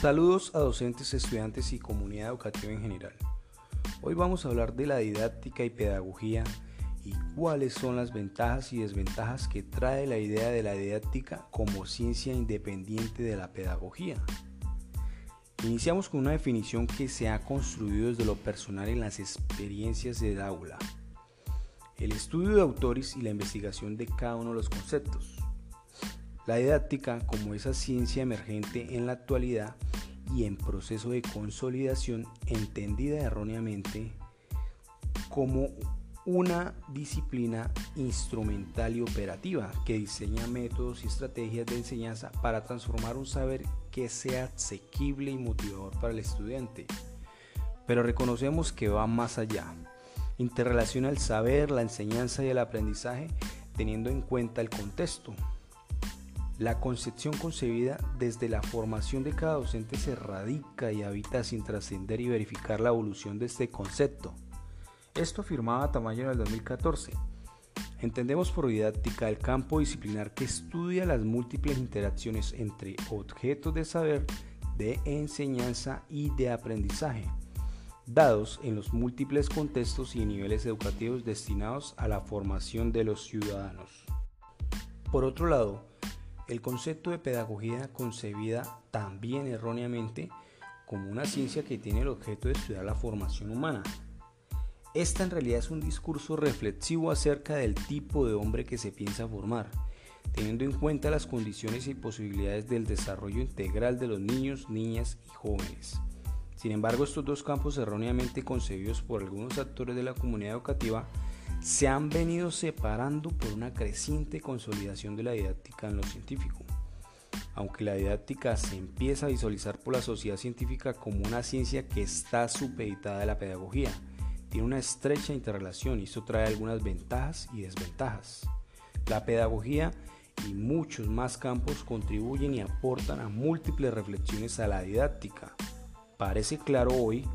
Saludos a docentes, estudiantes y comunidad educativa en general. Hoy vamos a hablar de la didáctica y pedagogía y cuáles son las ventajas y desventajas que trae la idea de la didáctica como ciencia independiente de la pedagogía. Iniciamos con una definición que se ha construido desde lo personal en las experiencias del aula. El estudio de autores y la investigación de cada uno de los conceptos. La didáctica como esa ciencia emergente en la actualidad y en proceso de consolidación entendida erróneamente como una disciplina instrumental y operativa que diseña métodos y estrategias de enseñanza para transformar un saber que sea asequible y motivador para el estudiante. Pero reconocemos que va más allá. Interrelaciona el saber, la enseñanza y el aprendizaje teniendo en cuenta el contexto, la concepción concebida desde la formación de cada docente se radica y habita sin trascender y verificar la evolución de este concepto. Esto afirmaba Tamayo en el 2014. Entendemos por didáctica el campo disciplinar que estudia las múltiples interacciones entre objetos de saber, de enseñanza y de aprendizaje, dados en los múltiples contextos y niveles educativos destinados a la formación de los ciudadanos. Por otro lado, el concepto de pedagogía concebida también erróneamente como una ciencia que tiene el objeto de estudiar la formación humana. Esta en realidad es un discurso reflexivo acerca del tipo de hombre que se piensa formar, teniendo en cuenta las condiciones y posibilidades del desarrollo integral de los niños, niñas y jóvenes. Sin embargo, estos dos campos erróneamente concebidos por algunos actores de la comunidad educativa se han venido separando por una creciente consolidación de la didáctica en lo científico. Aunque la didáctica se empieza a visualizar por la sociedad científica como una ciencia que está supeditada a la pedagogía, tiene una estrecha interrelación y eso trae algunas ventajas y desventajas. La pedagogía y muchos más campos contribuyen y aportan a múltiples reflexiones a la didáctica. Parece claro hoy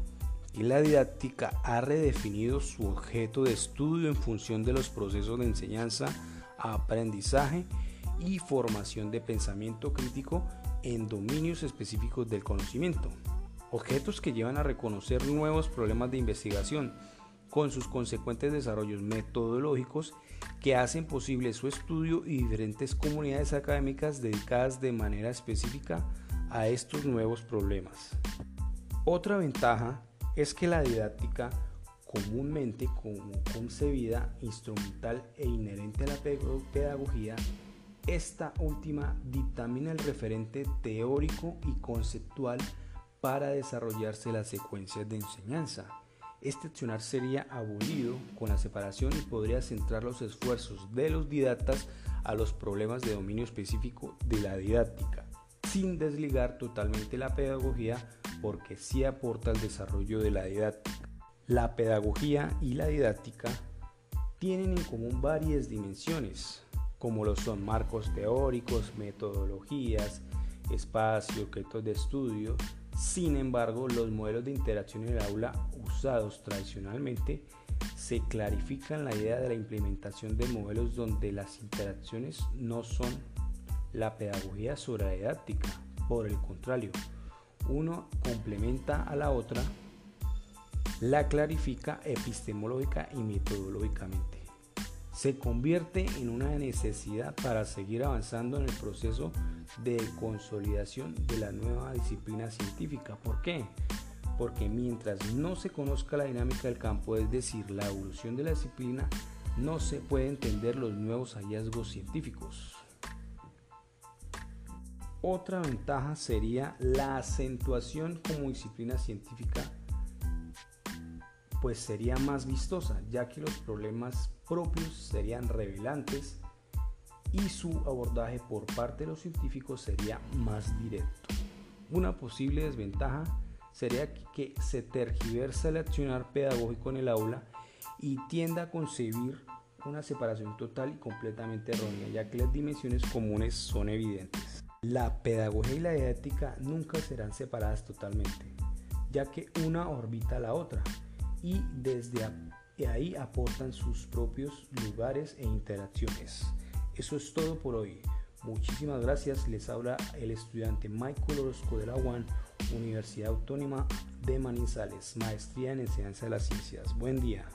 y la didáctica ha redefinido su objeto de estudio en función de los procesos de enseñanza, aprendizaje y formación de pensamiento crítico en dominios específicos del conocimiento. Objetos que llevan a reconocer nuevos problemas de investigación con sus consecuentes desarrollos metodológicos que hacen posible su estudio y diferentes comunidades académicas dedicadas de manera específica a estos nuevos problemas. Otra ventaja es que la didáctica comúnmente concebida, instrumental e inherente a la pedagogía, esta última dictamina el referente teórico y conceptual para desarrollarse las secuencias de enseñanza. Este accionar sería abolido con la separación y podría centrar los esfuerzos de los didactas a los problemas de dominio específico de la didáctica, sin desligar totalmente la pedagogía porque sí aporta al desarrollo de la didáctica. La pedagogía y la didáctica tienen en común varias dimensiones, como lo son marcos teóricos, metodologías, espacio, objetos de estudio. Sin embargo, los modelos de interacción en el aula usados tradicionalmente se clarifican la idea de la implementación de modelos donde las interacciones no son la pedagogía sobre la didáctica. Por el contrario, uno complementa a la otra, la clarifica epistemológica y metodológicamente. Se convierte en una necesidad para seguir avanzando en el proceso de consolidación de la nueva disciplina científica. ¿Por qué? Porque mientras no se conozca la dinámica del campo, es decir, la evolución de la disciplina, no se puede entender los nuevos hallazgos científicos. Otra ventaja sería la acentuación como disciplina científica, pues sería más vistosa, ya que los problemas propios serían revelantes y su abordaje por parte de los científicos sería más directo. Una posible desventaja sería que se tergiversa el accionar pedagógico en el aula y tienda a concebir una separación total y completamente errónea, ya que las dimensiones comunes son evidentes. La pedagogía y la didáctica nunca serán separadas totalmente, ya que una orbita a la otra y desde ahí aportan sus propios lugares e interacciones. Eso es todo por hoy. Muchísimas gracias. Les habla el estudiante Michael Orozco de la UAN, Universidad Autónoma de Manizales, maestría en enseñanza de las ciencias. Buen día.